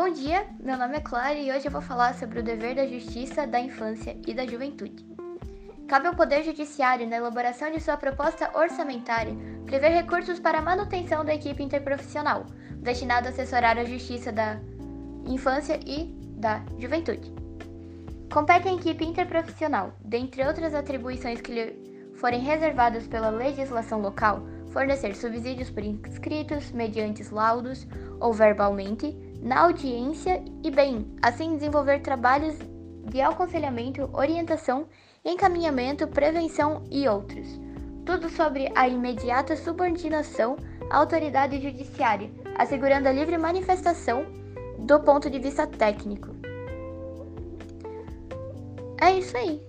Bom dia, meu nome é Clara e hoje eu vou falar sobre o dever da justiça, da infância e da juventude. Cabe ao Poder Judiciário, na elaboração de sua proposta orçamentária, prever recursos para a manutenção da equipe interprofissional, destinada a assessorar a justiça da infância e da juventude. Compete à equipe interprofissional, dentre outras atribuições que lhe forem reservadas pela legislação local, fornecer subsídios por inscritos, mediante laudos ou verbalmente, na audiência e, bem, assim desenvolver trabalhos de aconselhamento, orientação, encaminhamento, prevenção e outros. Tudo sobre a imediata subordinação à autoridade judiciária, assegurando a livre manifestação do ponto de vista técnico. É isso aí.